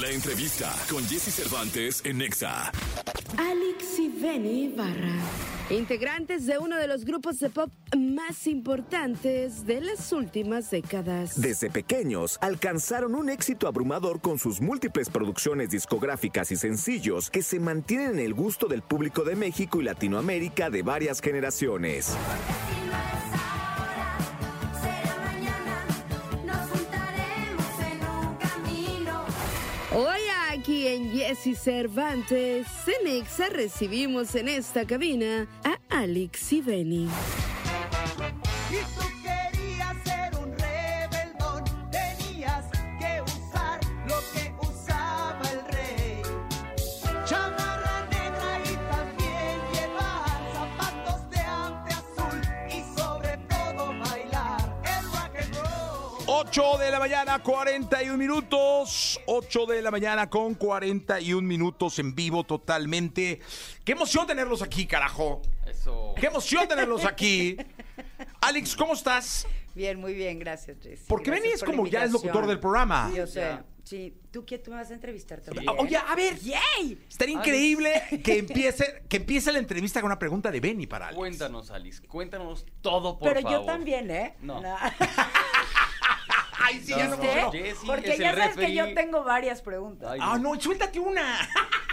La entrevista con Jesse Cervantes en Nexa. Alex y Benny Barra, integrantes de uno de los grupos de pop más importantes de las últimas décadas. Desde pequeños alcanzaron un éxito abrumador con sus múltiples producciones discográficas y sencillos que se mantienen en el gusto del público de México y Latinoamérica de varias generaciones. Jesse Cervantes, en Exa recibimos en esta cabina a Alex y Benny. Y tú querías 8 de la mañana, 41 minutos. 8 de la mañana con 41 minutos en vivo totalmente. Qué emoción tenerlos aquí, carajo. Eso. Qué emoción tenerlos aquí. Alex, ¿cómo estás? Bien, muy bien, gracias, Jess. Porque Benny es por como ya es locutor del programa. Yo sé. Sí, ¿tú quién tú me vas a entrevistar también? Oye, a ver, estaría increíble que empiece, que empiece la entrevista con una pregunta de Benny para Alex. Cuéntanos, Alice. Cuéntanos todo, por Pero favor. yo también, ¿eh? No. Ay, sí, ya no No, Porque es ya el sabes que yo tengo varias preguntas. Ay, Ah, no, suéltate una.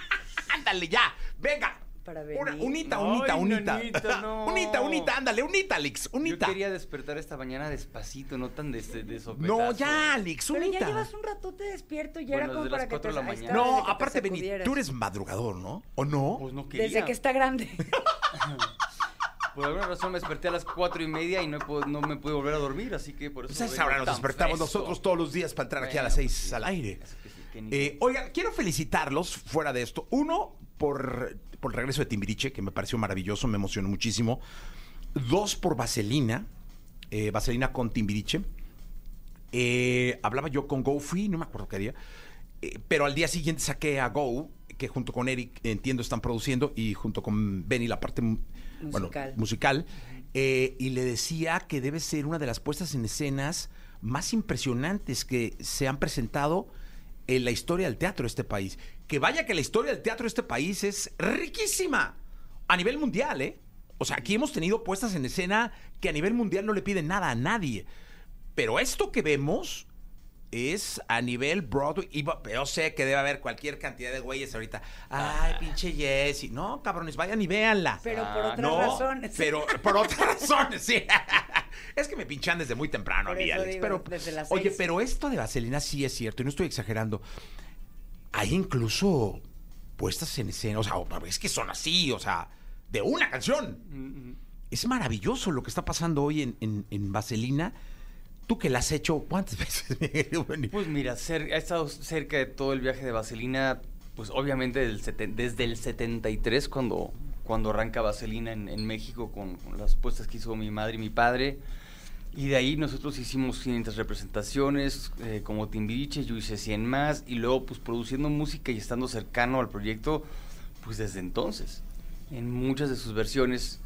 Ándale, ya. Venga. Para Una, Benny. unita, Ay, unita, unita. nanita, no. Unita, unita, ándale, unita, Alex, Yo unita. quería despertar esta mañana despacito, no tan de, de. No, ya, Alex, Pero ya unita. llevas un ratote despierto, ya Bueno, era como desde para las que te la mañana. No, aparte, sacudieras. tú eres madrugador, ¿no? ¿O no? Pues no quería. Desde que está grande. Por alguna razón me desperté a las cuatro y media y no, me pude volver a dormir, así que por eso. Pues a esa vengo hora nos despertamos fresco. nosotros todos los días para entrar aquí a las 6 pues, al aire. que sí, que ni- Eh, oigan, quiero felicitarlos fuera de esto. Uno, por, por el regreso de Timbiriche, que me pareció maravilloso, me emocionó muchísimo. Dos, por Vaselina, eh, Vaselina con Timbiriche. Eh, hablaba yo con Go Free, no me acuerdo qué día. Pero al día siguiente saqué a Go, que junto con Eric, entiendo, están produciendo, y junto con Benny, la parte Musical. musical. eh, y le decía que debe ser una de las puestas en escenas más impresionantes que se han presentado en la historia del teatro de este país. Que vaya que la historia del teatro de este país es riquísima a nivel mundial, ¿eh? O sea, aquí hemos tenido puestas en escena que a nivel mundial no le piden nada a nadie. Pero esto que vemos es a nivel Broadway. Y yo sé que debe haber cualquier cantidad de güeyes ahorita. Ay, pinche Jessy. No, cabrones, vayan y véanla. Pero por Ah, otras no, razones. Pero por otras razones, sí. es que me pinchan desde muy temprano Por a mí, Alex. digo, pero, desde las oye, pero esto de Vaselina sí es cierto, y no estoy exagerando. Hay incluso puestas en escena, o sea, es que son así, o sea, de una canción. Mm, mm. Es maravilloso lo que está pasando hoy en, en, en Vaselina. Tú que la has hecho, ¿cuántas veces? Miguel? Pues mira, cer- he estado cerca de todo el viaje de Vaselina, pues obviamente desde el 73 cuando, cuando arranca Vaselina en, México con, con las puestas que hizo mi madre y mi padre. Y de ahí nosotros hicimos 500 representaciones, eh, como Timbiriche, yo hice 100 más, y luego pues produciendo música y estando cercano al proyecto, pues desde entonces, en muchas de sus versiones.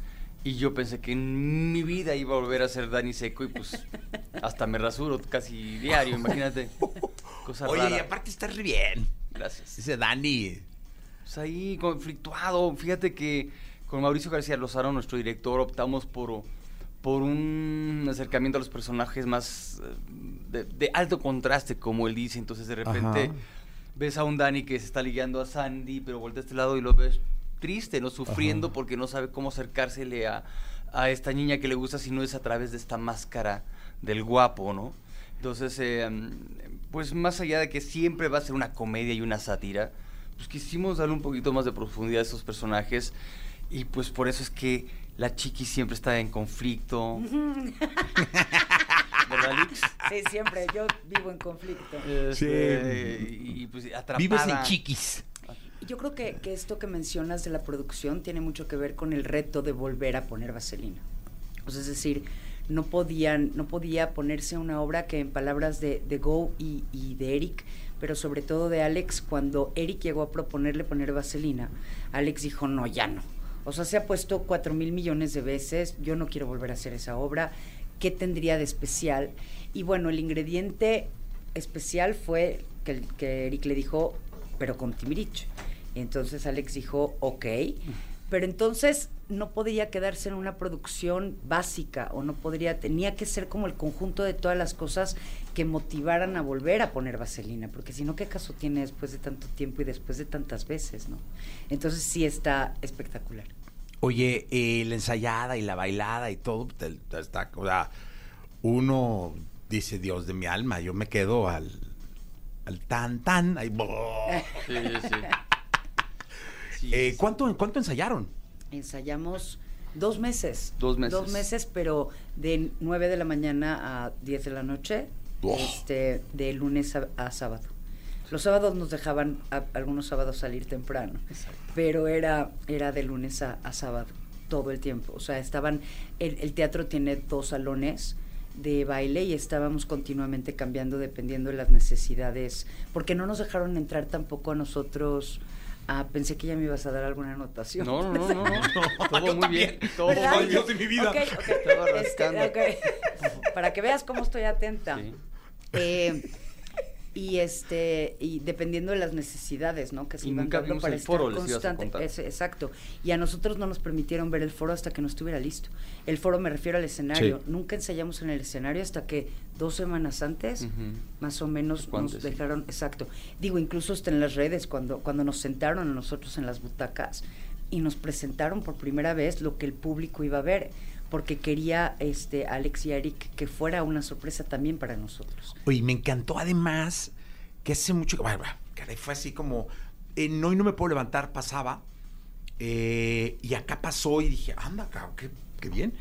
Y yo pensé que en mi vida iba a volver a ser Dani Seco y pues hasta me rasuro casi diario, imagínate. Cosa Oye, rara. y aparte estás re bien. Gracias. Dice Dani. Pues ahí conflictuado. Fíjate que con Mauricio García Lozano, nuestro director, optamos por, por un acercamiento a los personajes más eh, de, de alto contraste, como él dice. Entonces de repente Ajá. ves a un Dani que se está ligando a Sandy, pero voltea a este lado y lo ves triste, ¿no? Sufriendo Ajá. porque no sabe cómo acercársele a, a esta niña que le gusta si no es a través de esta máscara del guapo, ¿no? Entonces, eh, pues más allá de que siempre va a ser una comedia y una sátira, pues quisimos darle un poquito más de profundidad a esos personajes y pues por eso es que la chiqui siempre está en conflicto. ¿Verdad, Alex? Sí, siempre. Yo vivo en conflicto. Este, y, y, pues atrapada. Vives en chiquis. Yo creo que, que esto que mencionas de la producción tiene mucho que ver con el reto de volver a poner vaselina. O sea, es decir, no podían, no podía ponerse una obra que en palabras de, de Go y, y de Eric, pero sobre todo de Alex, cuando Eric llegó a proponerle poner vaselina, Alex dijo, no, ya no. O sea, se ha puesto cuatro mil millones de veces, yo no quiero volver a hacer esa obra, ¿qué tendría de especial? Y bueno, el ingrediente especial fue que, Eric le dijo, pero con Timbiriche. Y entonces Alex dijo, ok, pero entonces no podía quedarse en una producción básica o no podría, tenía que ser como el conjunto de todas las cosas que motivaran a volver a poner vaselina, porque si no, ¿qué caso tiene después de tanto tiempo y después de tantas veces, no? Entonces sí está espectacular. Oye, eh, la ensayada y la bailada y todo, te- te está, o sea, uno dice, Dios de mi alma, yo me quedo al, al tan tan. ahí, Sí, sí, sí. Sí, Eh. ¿cuánto, ¿Cuánto ensayaron? Ensayamos dos meses. Dos meses. Dos meses, pero de 9 de la mañana a 10 de la noche, Oh. este, de lunes a, a sábado. Los sábados nos dejaban a- algunos sábados salir temprano, pero era, era de lunes a, a sábado todo el tiempo. O sea, estaban, el, el teatro tiene dos salones de baile y estábamos continuamente cambiando dependiendo de las necesidades, porque no nos dejaron entrar tampoco a nosotros. Ah, pensé que ya me ibas a dar alguna anotación. No, no, no, no. no. Todo yo muy también. bien. Todo muy bien. De mi vida. Ok, ok. Estaba Este, rascando. ok. Para que veas cómo estoy atenta. Sí. Eh, y este y dependiendo de las necesidades, ¿no? Que se Y iban nunca dando vimos para el estar foro, les ibas a constante. exacto. Y a nosotros no nos permitieron ver el foro hasta que no estuviera listo. El foro me refiero al escenario. Sí. Nunca ensayamos en el escenario hasta que dos semanas antes, más o menos, nos sí. dejaron, exacto. Digo, incluso hasta en las redes, cuando, cuando nos sentaron a nosotros en las butacas y nos presentaron por primera vez lo que el público iba a ver, porque quería este Alex y Eric que fuera una sorpresa también para nosotros. Oye, me encantó además que hace mucho que. Bueno, caray, fue así como. En Hoy no me puedo levantar, pasaba. eh, y acá pasó y dije, anda, cabrón, qué, qué bien.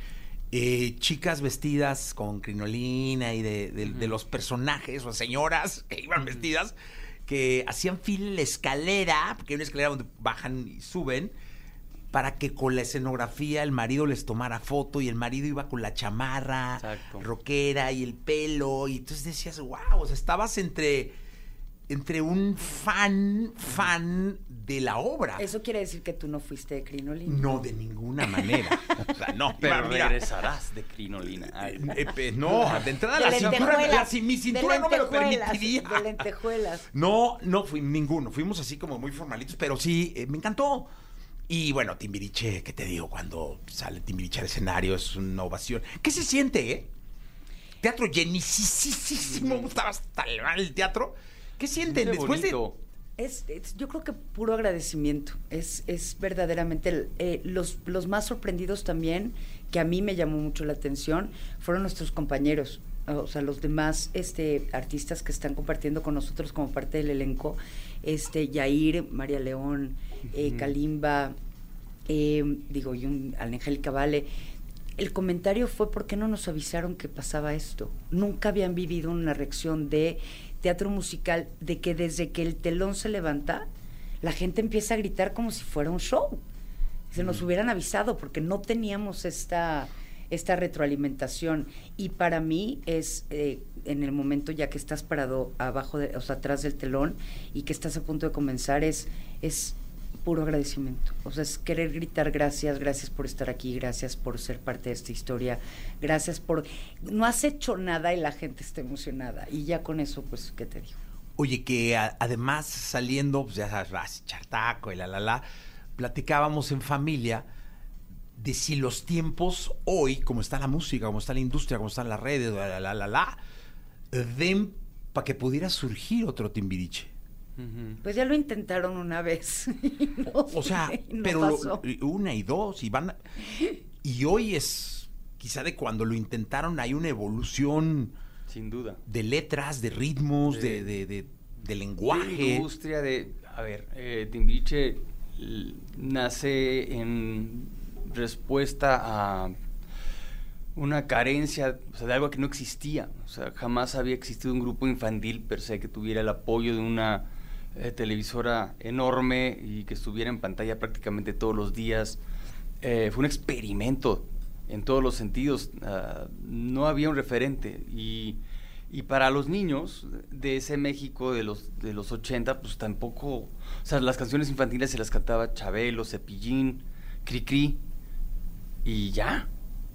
Eh, chicas vestidas con crinolina y de, de- de los personajes o señoras que iban vestidas que hacían fila en la escalera, porque hay una escalera donde bajan y suben, para que con la escenografía el marido les tomara foto y el marido iba con la chamarra Exacto. rockera y el pelo y entonces decías, wow, o sea, estabas entre entre un fan fan de la obra. Eso quiere decir que tú no fuiste de Crinolina. No, de ninguna manera. O sea, no, Pero mira, regresarás de crinolina. Ay. eh, eh, no, de entrada De la cintura, la- si mi cintura no me lo permitiría. De lentejuelas. No, no fui ninguno. Fuimos así como muy formalitos, pero sí, eh, me encantó. Y bueno, Timbiriche, ¿qué te digo? Cuando sale Timbiriche al escenario es una ovación. ¿Qué se siente, eh? Teatro llenísimo. Estaba hasta el, el teatro. ¿Qué sienten Qué después de...? bonito. Es, es- yo creo que puro agradecimiento. Es, es verdaderamente el- eh, los, los más sorprendidos también, que a mí me llamó mucho la atención, fueron nuestros compañeros. O sea, los demás este, artistas que están compartiendo con nosotros como parte del elenco, este, Yair, María León, eh. Kalimba, eh, digo, y un, Angélica Vale. El comentario fue por qué no nos avisaron que pasaba esto. Nunca habían vivido una reacción de teatro musical de que desde que el telón se levanta, la gente empieza a gritar como si fuera un show. Se nos hubieran avisado porque no teníamos esta, esta retroalimentación. Y para mí es eh, en el momento ya que estás parado abajo, de, o sea, atrás del telón y que estás a punto de comenzar, es, es puro agradecimiento. O sea, es querer gritar gracias, gracias por estar aquí, gracias por ser parte de esta historia, gracias por... No has hecho nada y la gente está emocionada. Y ya con eso, pues, ¿qué te digo? Oye, que además saliendo, pues ya sabes, ras, chartaco y la, la, la, platicábamos en familia de si los tiempos hoy, como está la música, como está la industria, como están las redes, la, la, la, la, la, den para que pudiera surgir otro Timbiriche. Pues ya lo intentaron una vez. no O sea, no pero lo- una y dos, y van. a- y hoy es, quizá de cuando lo intentaron, hay una evolución Sin duda. de letras, de ritmos, de, de, de- de De lenguaje. industria de, a ver, eh, Timbiriche nace en respuesta a una carencia, o sea, de algo que no existía. O sea, jamás había existido un grupo infantil per se que tuviera el apoyo de una eh, televisora enorme y que estuviera en pantalla prácticamente todos los días. Eh, fue un experimento en todos los sentidos. Ah, no había un referente y, y para los niños de ese México de los de los 80, pues tampoco, o sea, las canciones infantiles se las cantaba Chabelo, Cepillín, Cricri y ya.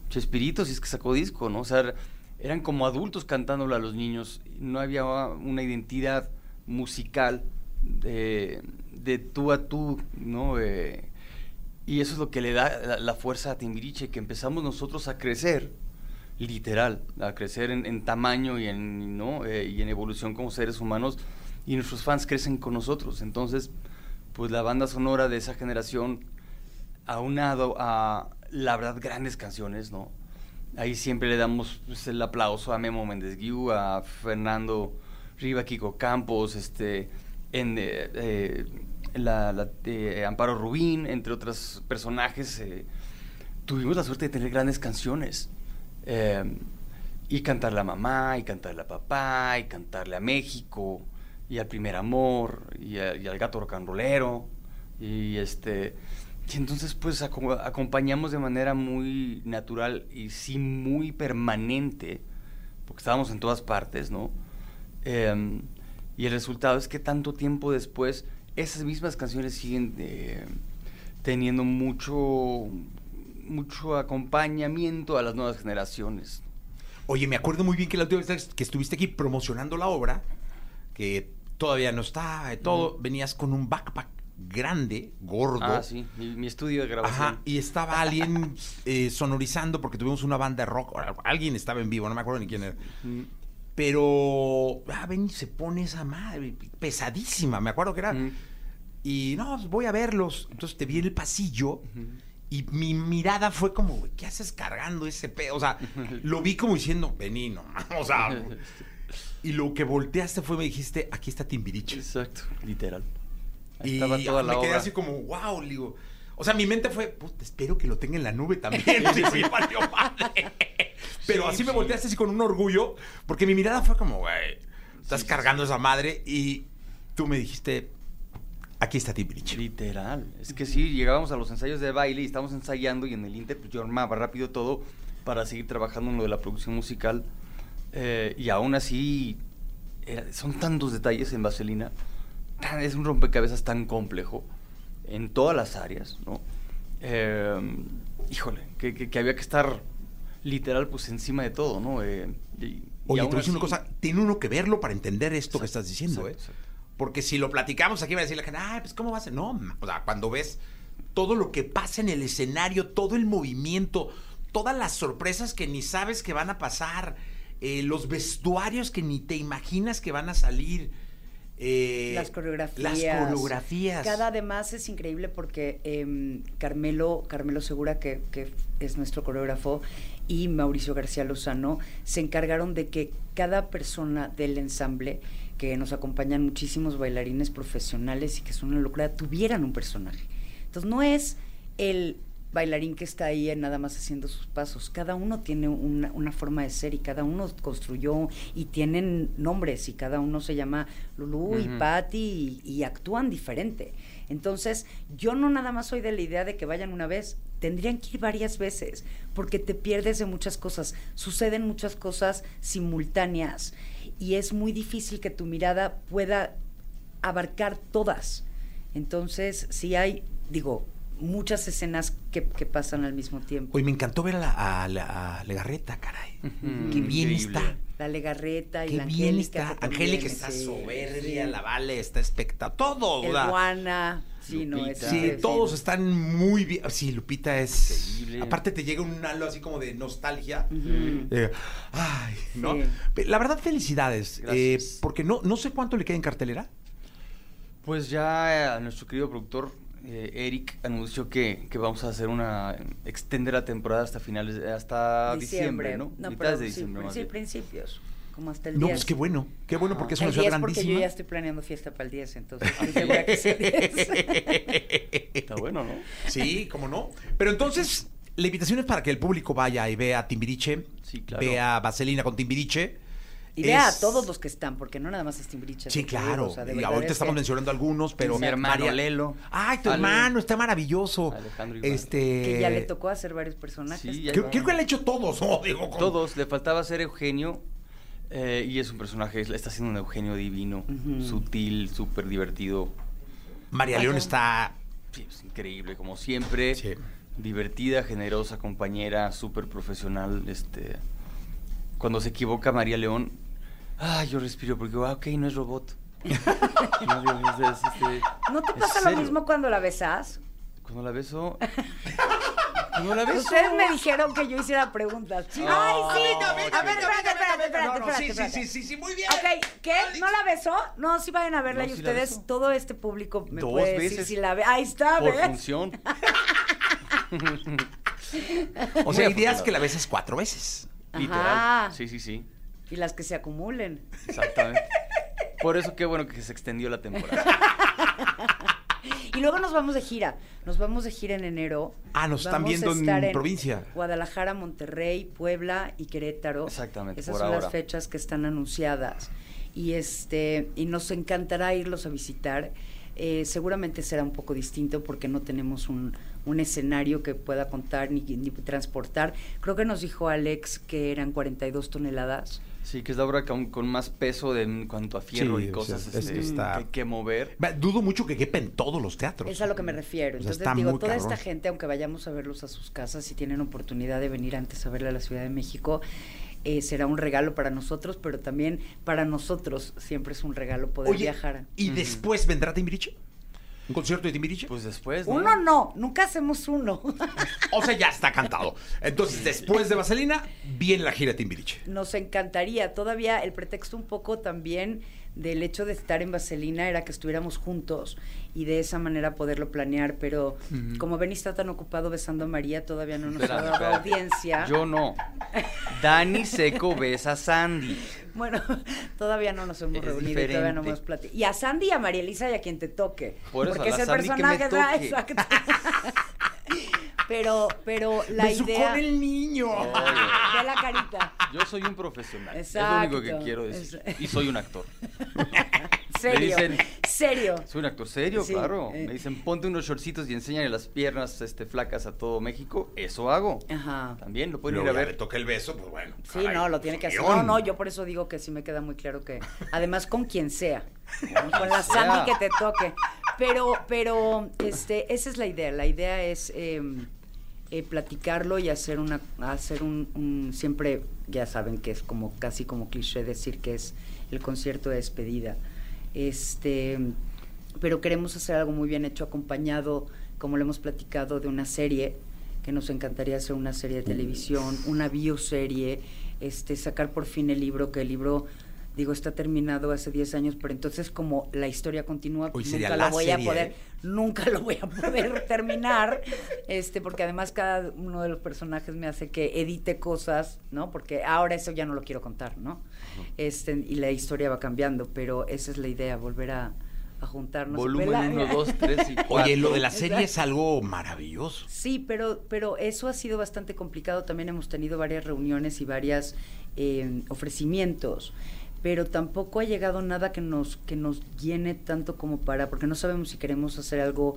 Chespirito, si es que sacó disco, ¿no? O sea, eran como adultos cantándolo a los niños. No había una identidad musical de, de tú a tú, ¿no? Eh, y eso es lo que le da la, fuerza a Timbiriche, que empezamos nosotros a crecer, literal, a crecer en, en tamaño y en, ¿no? Eh, y en evolución como seres humanos, y nuestros fans crecen con nosotros. Entonces, pues la banda sonora de esa generación, aunado a, la verdad, grandes canciones, ¿no? Ahí siempre le damos pues, el aplauso a Memo Méndez Guiú, a Fernando Riva, Kiko Campos, este, en, eh, eh, la, la- eh, Amparo Rubín, entre otros personajes. tuvimos la suerte de tener grandes canciones. y cantarle a mamá, y cantarle a papá, y cantarle a México, y al primer amor, y, al gato rocanrolero. Y este. Y entonces, pues aco- acompañamos de manera muy natural y sí muy permanente, porque estábamos en todas partes, ¿no? Y el resultado es que tanto tiempo después, esas mismas canciones siguen eh, teniendo mucho, mucho acompañamiento a las nuevas generaciones. Oye, me acuerdo muy bien que la última vez que estuviste aquí promocionando la obra, que todavía no está, todo, venías con un backpack grande, gordo. Ah, sí, mi, mi estudio de grabación. Ajá, y estaba alguien eh, sonorizando porque tuvimos una banda de rock. Alguien estaba en vivo, no me acuerdo ni quién era. Mm, Pero, ah, ven y se pone esa madre, pesadísima, me acuerdo que era. mm, Y no, pues, voy a verlos. Entonces te vi en el pasillo y mi mirada fue como, güey, ¿qué haces cargando ese pedo? O sea, lo vi como diciendo, vení, no, o sea. Y lo que volteaste fue, me dijiste, aquí está Timbiriche. Exacto, literal. Ahí Y estaba toda me la quedé obra. así como, wow, digo. O sea, mi mente fue, puta, espero que lo tenga en la nube también. Sí, sí, valió madre. Pero Sí, así me volteaste así con un orgullo, porque mi mirada fue como, güey, estás Sí, sí, cargando esa madre y tú me dijiste, aquí está Timbiriche. Literal. Es que sí, llegábamos a los ensayos de baile y estábamos ensayando y en el Inter pues, yo armaba rápido todo para seguir trabajando en lo de la producción musical. Eh, y aún así, era- son tantos detalles en Vaselina. tan- es un rompecabezas tan complejo en todas las áreas, ¿no? Eh, híjole, que, que- que había que estar literal pues encima de todo, ¿no? Eh, y- y Oye, te voy a decir una cosa, tiene uno que verlo para entender esto que estás diciendo, exacto, ¿eh? exacto. Porque si lo platicamos aquí va a decir la gente, ay, pues ¿cómo va a ser? No, o sea, cuando ves todo lo que pasa en el escenario, todo el movimiento, todas las sorpresas que ni sabes que van a pasar, eh, los vestuarios que ni te imaginas que van a salir. Eh, las coreografías. Las coreografías. Cada además es increíble porque em, Carmelo, Carmelo Segura, que, que es nuestro coreógrafo, y Mauricio García Lozano se encargaron de que cada persona del ensamble, que nos acompañan muchísimos bailarines profesionales y que son una locura, tuvieran un personaje. Entonces no es el bailarín que está ahí nada más haciendo sus pasos. Cada uno tiene una, una forma de ser y cada uno construyó y tienen nombres y cada uno se llama Lulú y. Patty y, y actúan diferente. Entonces, yo no nada más soy de la idea de que vayan una vez, tendrían que ir varias veces porque te pierdes de muchas cosas. Suceden muchas cosas simultáneas y es muy difícil que tu mirada pueda abarcar todas. Entonces, sí hay, digo, muchas escenas que, que pasan al mismo tiempo. Oye, me encantó ver a, la, a la- a Legarreta, caray. Ujú, Qué bien increíble. está. La Legarreta y Qué la bien Angélica. está. que Angélica está sí, soberbia, sí. la Vale está espectacular. Todo. sea, Juana. Sí, no, es. Sí, todos están muy bien. Sí, Lupita es. Increíble. Aparte, te llega un halo así como de nostalgia. Eh, ay, ¿no? Sí. La verdad, felicidades. Eh, porque no, no sé cuánto le queda en cartelera. Pues ya a nuestro querido productor eh, Eric anunció que, que vamos a hacer una extender la temporada hasta finales hasta diciembre, ¿no? No, Mitades pero de sí, diciembre más sí, bien. principios. Como hasta el No, 10. pues qué bueno. Qué bueno, porque es una el ciudad 10 porque yo grandísima. ya estoy planeando fiesta para el 10, entonces segura que es el 10. Está bueno, ¿no? Sí, cómo no. Pero entonces, la invitación es para que el público vaya y vea Timbiriche. Sí, claro. Vea Vaselina con Timbiriche. Y vea Es- a todos los que están, porque no nada más es Timbiriche. Sí, claro. o sea, de Y verdad ahorita es estamos que- mencionando algunos, pero. Mi hermano Lelo. Ay, tu Ale. hermano, está maravilloso. Alejandro igual. Este. Que ya le tocó hacer varios personajes. Sí, ya- Creo, creo que le ha hecho todos, ¿no? Digo, con- Todos, le faltaba ser Eugenio eh, y es un personaje, está haciendo un Eugenio divino, sutil, súper divertido. María León está. Sí, es increíble, como siempre. Sí. Divertida, generosa, compañera, súper profesional. Este, cuando se equivoca María León, ay, yo respiro porque, ah, ok, no es robot. No, Dios mío, es- es- este, ¿No te ¿en pasa lo mismo cuando la besas? Cuando la beso. Cuando la beso. Ustedes me dijeron que yo hiciera preguntas. ¡Ay, sí! a ver, espérate, espérate, espérate, espérate, espérate. sí, sí, muy bien. Ok, ¿qué? ¿No la besó? No, sí vayan a verla No, y sí ustedes, todo este público me Dos puede decir si la ve. Ahí está, Por ¿ves? función. O sea, ideas afortunado. que la beses cuatro veces. Ajá. Literal. Sí, sí, sí. Y las que se acumulen. Exactamente. Por eso qué bueno que se extendió la temporada. Y luego nos vamos de gira. Nos vamos de gira en enero. Ah, nos están Vamos viendo en provincia. Guadalajara, Monterrey, Puebla y Querétaro. Exactamente, Esas por son las fechas que están anunciadas. Y este, y nos encantará irlos a visitar. Eh, seguramente será un poco distinto porque no tenemos un, un escenario que pueda contar ni, ni transportar. Creo que nos dijo Alex que eran 42 toneladas. Sí, que es la obra con, con más peso de, en cuanto a fierro Sí, y o cosas sea, es este, que está- que, que mover. Dudo mucho que quepa en todos los teatros. Es a lo que me refiero. O sea, Entonces está digo, muy toda cabrón. esta gente, aunque vayamos a verlos a sus casas, si tienen oportunidad de venir antes a verla a la Ciudad de México, eh, será un regalo para nosotros, pero también para nosotros siempre es un regalo poder Oye, viajar. ¿y después vendrá Timbiriche? ¿Un concierto de Timbiriche? Pues después, ¿no? Uno no, nunca hacemos uno. o sea, ya está cantado. Entonces, después de Vaselina, viene la gira de Timbiriche. Nos encantaría. Todavía el pretexto un poco también del hecho de estar en Vaselina era que estuviéramos juntos y de esa manera poderlo planear, pero como Ben está tan ocupado besando a María, todavía no nos ha dado audiencia. Yo no. Dani Seco besa a Sandy. Bueno, todavía no nos hemos Es reunido y todavía no hemos platicado. Y a Sandy y a María Elisa y a quien te toque. Por eso, porque a es el Sandy que me personaje, toque. Exacto. Pero, pero la Beso idea. con el niño. Ve la carita. Yo soy un profesional. Exacto. Es lo único que quiero decir. Es- Y soy un actor. Serio. dicen- Serio. Soy un actor serio, Sí, claro. eh. Me dicen, ponte unos shortcitos y enséñale las piernas este, flacas a todo México. Eso hago. Ajá. También lo pueden Luego ir a ya le ver. toca el beso, pues bueno. Sí, caray, no, lo tiene que hacer. No, no, yo por eso digo que sí me queda muy claro que, además con quien sea, ¿no? con la. Sandy que te toque. Pero, pero, este, esa es la idea. La idea es eh, eh, platicarlo y hacer una, hacer un, un- siempre, ya saben que es como casi como cliché decir que es el concierto de despedida. Este, pero queremos hacer algo muy bien hecho, acompañado, como lo hemos platicado, de una serie que nos encantaría hacer una serie de televisión, una bioserie, este, sacar por fin el libro, que el libro, digo, está terminado hace 10 años, pero entonces como la historia continúa, Hoy nunca la lo voy serie, a poder, ¿eh? nunca lo voy a poder terminar, este, porque además cada uno de los personajes me hace que edite cosas, ¿no? Porque ahora eso ya no lo quiero contar, ¿no? Este, y la historia va cambiando, pero esa es la idea, volver a, a juntarnos. Volumen Vela- 1, 2, 3 y 4. Oye, lo de la serie es algo maravilloso. Sí, pero, pero eso ha sido bastante complicado. También hemos tenido varias reuniones y varios ofrecimientos, pero tampoco ha llegado nada que nos, que nos llene tanto como para, porque no sabemos si queremos hacer algo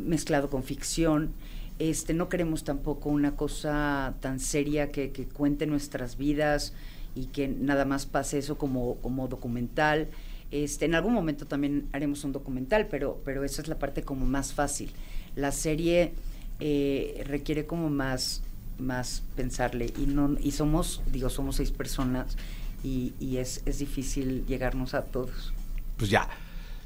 mezclado con ficción. Este, no queremos tampoco una cosa tan seria que, que cuente nuestras vidas y que nada más pase eso como, como documental. Este, en algún momento también haremos un documental, pero, pero esa es la parte como más fácil. La serie eh, requiere como más, más pensarle y no y somos, digo, somos seis personas y, y es, es difícil llegarnos a todos. Pues ya,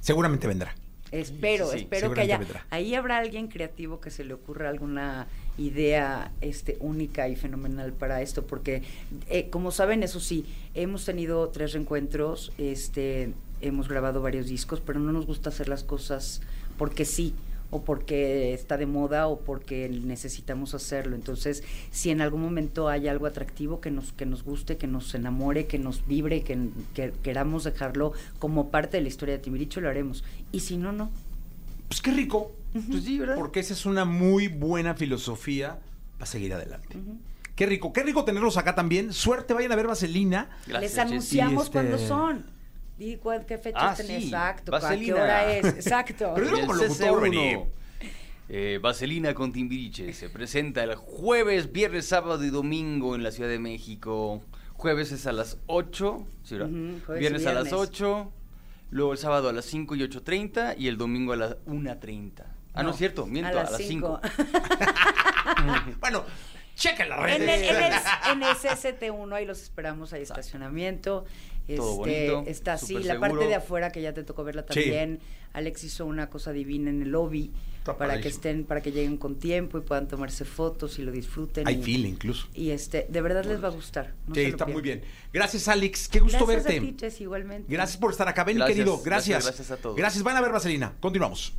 seguramente vendrá. Espero, Sí, espero que haya. vendrá. Ahí habrá alguien creativo que se le ocurra alguna idea este, única y fenomenal para esto, porque eh, como saben, eso sí, hemos tenido tres reencuentros, este, hemos grabado varios discos, pero no nos gusta hacer las cosas porque sí o porque está de moda o porque necesitamos hacerlo. Entonces, si en algún momento hay algo atractivo que nos que nos guste, que nos enamore, que nos vibre, que, que queramos dejarlo como parte de la historia de Timbiriche, lo haremos. Y si no, no. Pues qué rico. Pues sí, ¿verdad? Porque esa es una muy buena filosofía para seguir adelante. Qué rico, qué rico tenerlos acá también. Suerte, vayan a ver Vaselina. Gracias, Les anunciamos este- cuándo son. Di cuál- qué fecha Ah, tenés sí, exacto, a qué Vaselina. hora es, exacto. Pero Y el como locutor, CC1, vení. eh, Vaselina con Timbiriche se presenta el jueves, viernes, sábado y domingo en la Ciudad de México. Jueves es a las 8, ¿sí? Ujú, jueves y viernes, a las viernes. 8, luego el sábado a las 5 y 8.30 y el domingo a las 1.30. Ah, no, No, es cierto, miento, a las 5. cinco. Bueno, chequen las En redes. el, en el- en el CCT1, ahí los esperamos, hay estacionamiento. Todo Este, bonito, está así, la parte de afuera que ya te tocó verla Sí. también. Alex hizo una cosa divina en el lobby Está para que estén, para que lleguen con tiempo y puedan tomarse fotos y lo disfruten. Hay y, fila incluso. Y este, de verdad les va a gustar. no sí, está pierdan. muy bien. Gracias, Alex. Qué gusto Gracias verte. a ti, Jess, igualmente. Gracias por estar acá, Benny, Gracias, querido. gracias, Gracias. gracias a todos. Gracias. Van a ver Vaselina. Continuamos.